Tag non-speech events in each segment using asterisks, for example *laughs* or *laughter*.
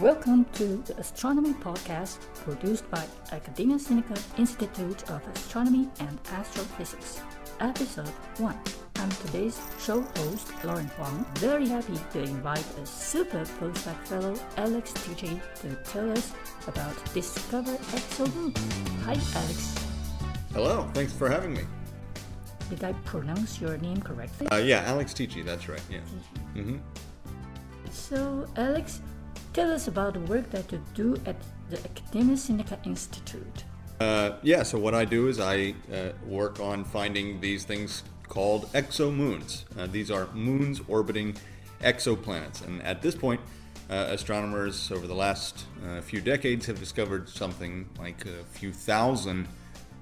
Welcome to the Astronomy Podcast produced by Academia Sinica Institute of Astronomy and Astrophysics. Episode 1. I'm today's show host, Lauren Huang. Very happy to invite a super postdoc fellow, Alex Teachey, to tell us about Discover ExoMoons. Hi, Alex. Hello, thanks for having me. Did I pronounce your name correctly? Uh, yeah, Alex Teachey, that's right. Yeah. Mm-hmm. So, Alex, tell us about the work that you do at the Academia Sinica Institute. Uh, yeah, so what I do is I uh, work on finding these things called exomoons. Uh, these are moons orbiting exoplanets. And at this point, uh, astronomers over the last uh, few decades have discovered something like a few thousand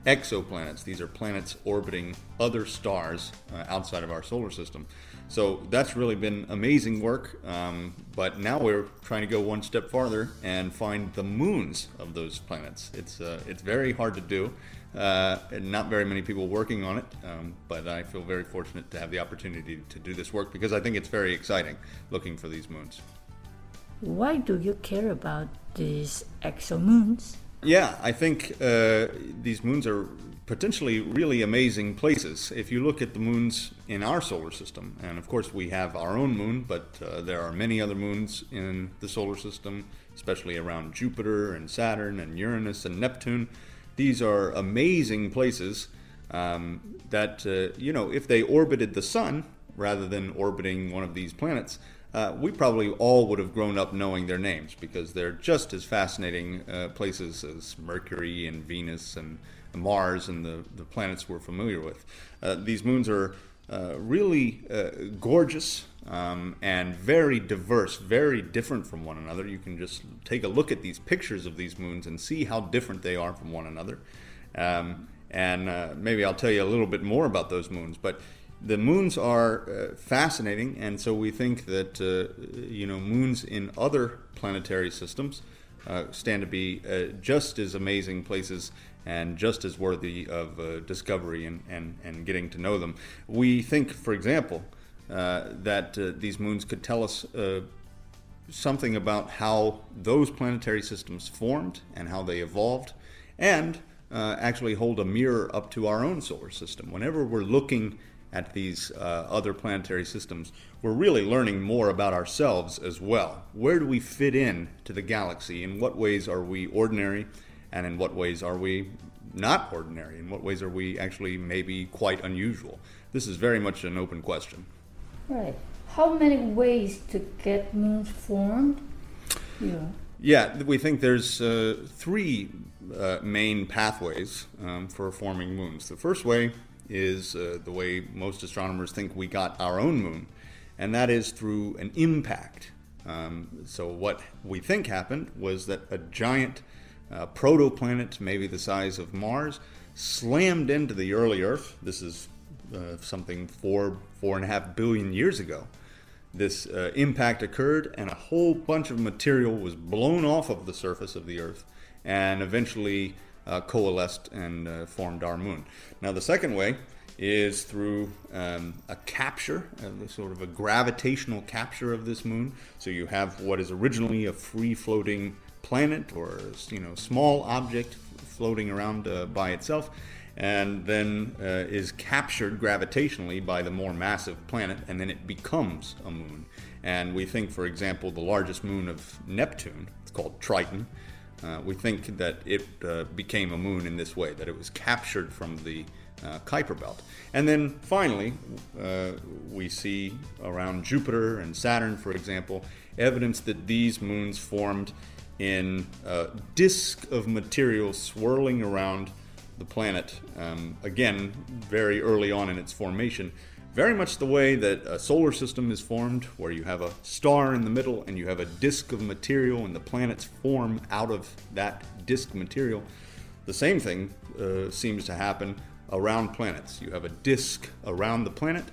exoplanets. These are planets orbiting other stars uh, outside of our solar system. So that's really been amazing work. Um, but now we're trying to go one step farther and find the moons of those planets. It's uh, it's very hard to do. Uh, and not very many people working on it, um, but I feel very fortunate to have the opportunity to do this work because I think it's very exciting looking for these moons. Why do you care about these exomoons? Yeah, I think uh, these moons are potentially really amazing places. If you look at the moons in our solar system, and of course we have our own moon, but uh, there are many other moons in the solar system, especially around Jupiter and Saturn and Uranus and Neptune. These are amazing places um, that, uh, you know, if they orbited the sun rather than orbiting one of these planets, uh, we probably all would have grown up knowing their names because they're just as fascinating uh, places as Mercury and Venus and Mars and the, the planets we're familiar with. Uh, these moons are uh, really uh, gorgeous um, and very diverse, very different from one another. You can just take a look at these pictures of these moons and see how different they are from one another. Um, and maybe I'll tell you a little bit more about those moons. But the moons are uh, fascinating, and so we think that uh, you know moons in other planetary systems uh, stand to be uh, just as amazing places and just as worthy of uh, discovery and, and, and getting to know them. We think, for example, uh, that these moons could tell us something about how those planetary systems formed and how they evolved, and actually hold a mirror up to our own solar system. Whenever we're looking at these uh, other planetary systems, we're really learning more about ourselves as well. Where do we fit in to the galaxy? In what ways are we ordinary? And in what ways are we not ordinary? In what ways are we actually maybe quite unusual? This is very much an open question. Right. How many ways to get moons formed? Yeah. Yeah, we think there's uh, three uh, main pathways um, for forming moons. The first way is uh, the way most astronomers think we got our own moon, and that is through an impact. Um, so, what we think happened was that a giant uh, protoplanet, maybe the size of Mars, slammed into the early Earth. This is uh, something four, four and a half billion years ago. This uh, impact occurred, and a whole bunch of material was blown off of the surface of the Earth, and eventually uh, coalesced and uh, formed our moon. Now, the second way is through um, a capture, uh, sort of a gravitational capture of this moon. So you have what is originally a free-floating planet or you know small object floating around uh, by itself, and then uh, is captured gravitationally by the more massive planet, and then it becomes a moon. And we think, for example, the largest moon of Neptune, it's called Triton. Uh, we think that it uh, became a moon in this way, that it was captured from the uh, Kuiper Belt. And then finally, uh, we see around Jupiter and Saturn, for example, evidence that these moons formed in a disk of material swirling around the planet, um, again, very early on in its formation, very much the way that a solar system is formed, where you have a star in the middle and you have a disk of material, and the planets form out of that disk material. The same thing uh, seems to happen around planets. You have a disk around the planet,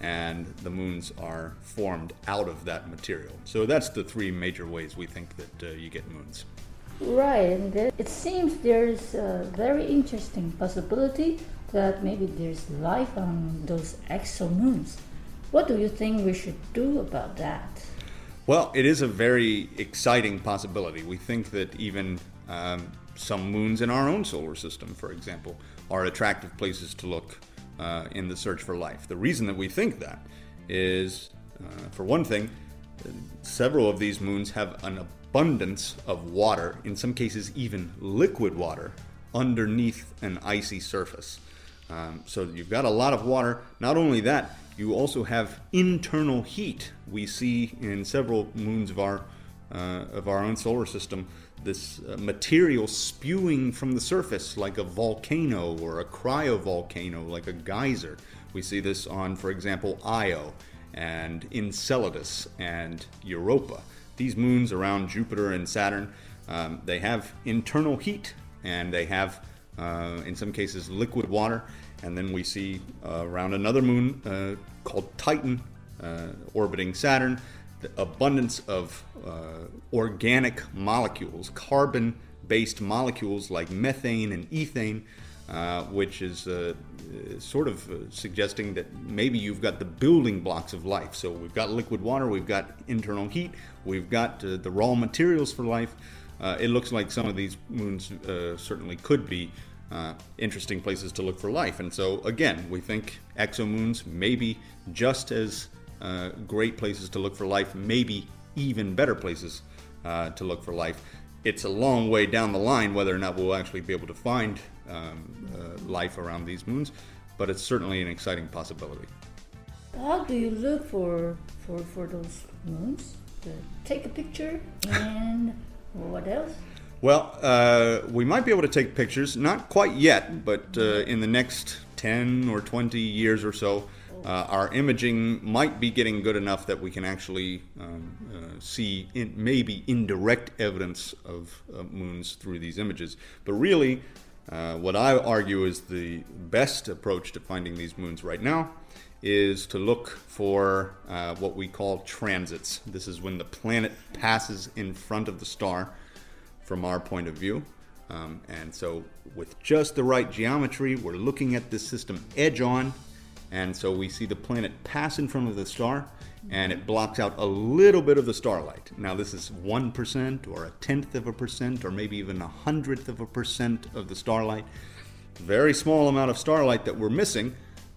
and the moons are formed out of that material. So that's the three major ways we think that uh, you get moons. Right, and it seems there's a very interesting possibility that maybe there's life on those exomoons. What do you think we should do about that? Well, it is a very exciting possibility. We think that even um, some moons in our own solar system, for example, are attractive places to look uh, in the search for life. The reason that we think that is, uh, for one thing, several of these moons have an abundance of water, in some cases, even liquid water, underneath an icy surface. Um, so you've got a lot of water. Not only that, you also have internal heat. We see in several moons of our uh, of our own solar system this uh, material spewing from the surface like a volcano or a cryovolcano, like a geyser. We see this on, for example, Io and Enceladus and Europa. These moons around Jupiter and Saturn, um, they have internal heat and they have, uh, in some cases, liquid water. And then we see uh, around another moon uh, called Titan uh, orbiting Saturn the abundance of uh, organic molecules, carbon based molecules like methane and ethane. Uh, which is uh, sort of uh, suggesting that maybe you've got the building blocks of life. So we've got liquid water, we've got internal heat, we've got uh, the raw materials for life. It looks like some of these moons certainly could be uh, interesting places to look for life. And so, again, we think exomoons may be just as uh, great places to look for life, maybe even better places uh, to look for life. It's a long way down the line whether or not we'll actually be able to find um, uh, life around these moons, but it's certainly an exciting possibility. How do you look for for, for those moons? take a picture and what else? Well, uh, we might be able to take pictures, not quite yet, but uh, in the next 10 or 20 years or so, uh, our imaging might be getting good enough that we can actually um, uh, see in, maybe indirect evidence of uh, moons through these images. But really, uh, what I argue is the best approach to finding these moons right now is to look for what we call transits. This is when the planet passes in front of the star from our point of view. Um, and so, with just the right geometry, we're looking at this system edge on. And so, we see the planet pass in front of the star, and it blocks out a little bit of the starlight. Now, this is 1% or a tenth of a percent, or maybe even a hundredth of a percent of the starlight. Very small amount of starlight that we're missing,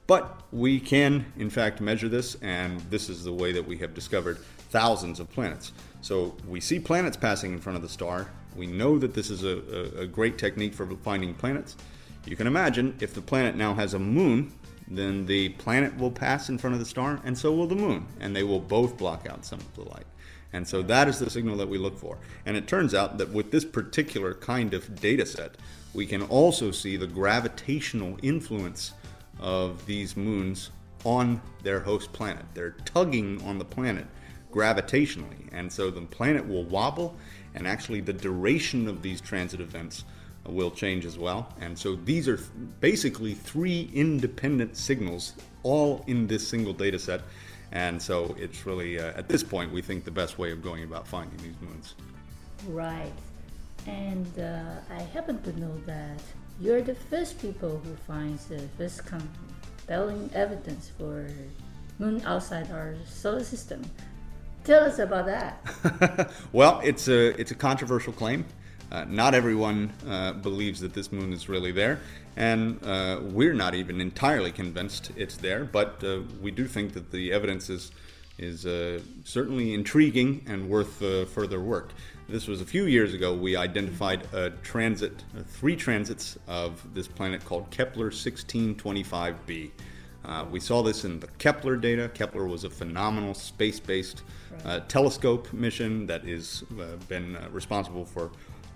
but we can, in fact, measure this, and this is the way that we have discovered thousands of planets. So we see planets passing in front of the star, we know that this is a, a, a great technique for finding planets. You can imagine if the planet now has a moon, then the planet will pass in front of the star, and so will the moon, and they will both block out some of the light. And so that is the signal that we look for. And it turns out that with this particular kind of data set, we can also see the gravitational influence of these moons on their host planet. They're tugging on the planet gravitationally, and so the planet will wobble and actually the duration of these transit events will change as well. And so these are basically three independent signals all in this single data set. And so it's really, uh, at this point, we think the best way of going about finding these moons. Right. And uh, I happen to know that you're the first people who finds the first compelling evidence for moon outside our solar system. Tell us about that. *laughs* well, it's a it's a controversial claim. Uh, not everyone uh, believes that this moon is really there, and uh, we're not even entirely convinced it's there. But uh, we do think that the evidence is is uh, certainly intriguing and worth uh, further work. This was a few years ago. We identified a transit, three transits of this planet called Kepler 1625b. Uh, we saw this in the Kepler data. Kepler was a phenomenal space based uh, telescope mission that has uh, been uh, responsible for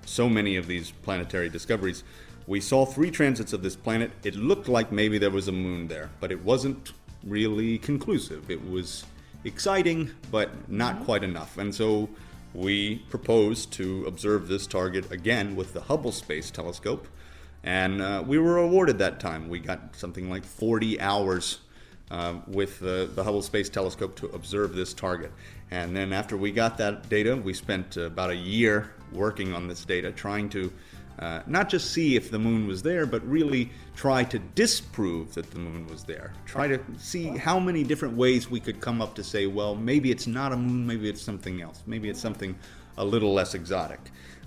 so many of these planetary discoveries. We saw three transits of this planet. It looked like maybe there was a moon there, but it wasn't really conclusive. It was exciting, but not mm-hmm. quite enough. And so we proposed to observe this target again with the Hubble Space Telescope. And uh, we were awarded that time. We got something like 40 hours uh, with the, the, Hubble Space Telescope to observe this target. And then after we got that data, we spent about a year working on this data, trying to uh, not just see if the moon was there, but really try to disprove that the moon was there. Try to see how many different ways we could come up to say, well, maybe it's not a moon, maybe it's something else, maybe it's something a little less exotic.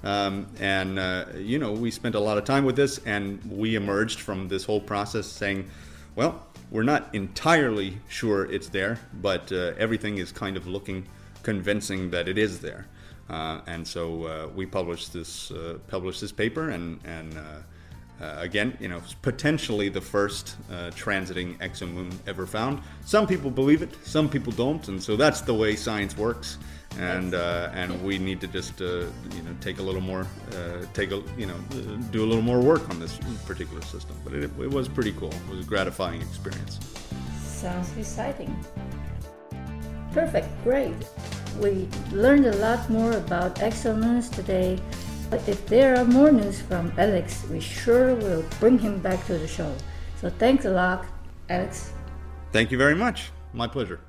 Um, and, uh, you know, we spent a lot of time with this, and we emerged from this whole process saying, well, we're not entirely sure it's there, but uh, everything is kind of looking convincing that it is there. Uh, and so uh, we published this uh, published this paper, and and again, you know, potentially the first transiting exomoon ever found. Some people believe it, some people don't, and so that's the way science works and uh, and we need to just uh, you know take a little more uh, take a you know do a little more work on this particular system. But it, it was pretty cool. It was a gratifying experience. Sounds exciting. Perfect, great. We learned a lot more about exomoons today. But if there are more news from Alex, we sure will bring him back to the show. So thanks a lot, Alex. Thank you very much. My pleasure.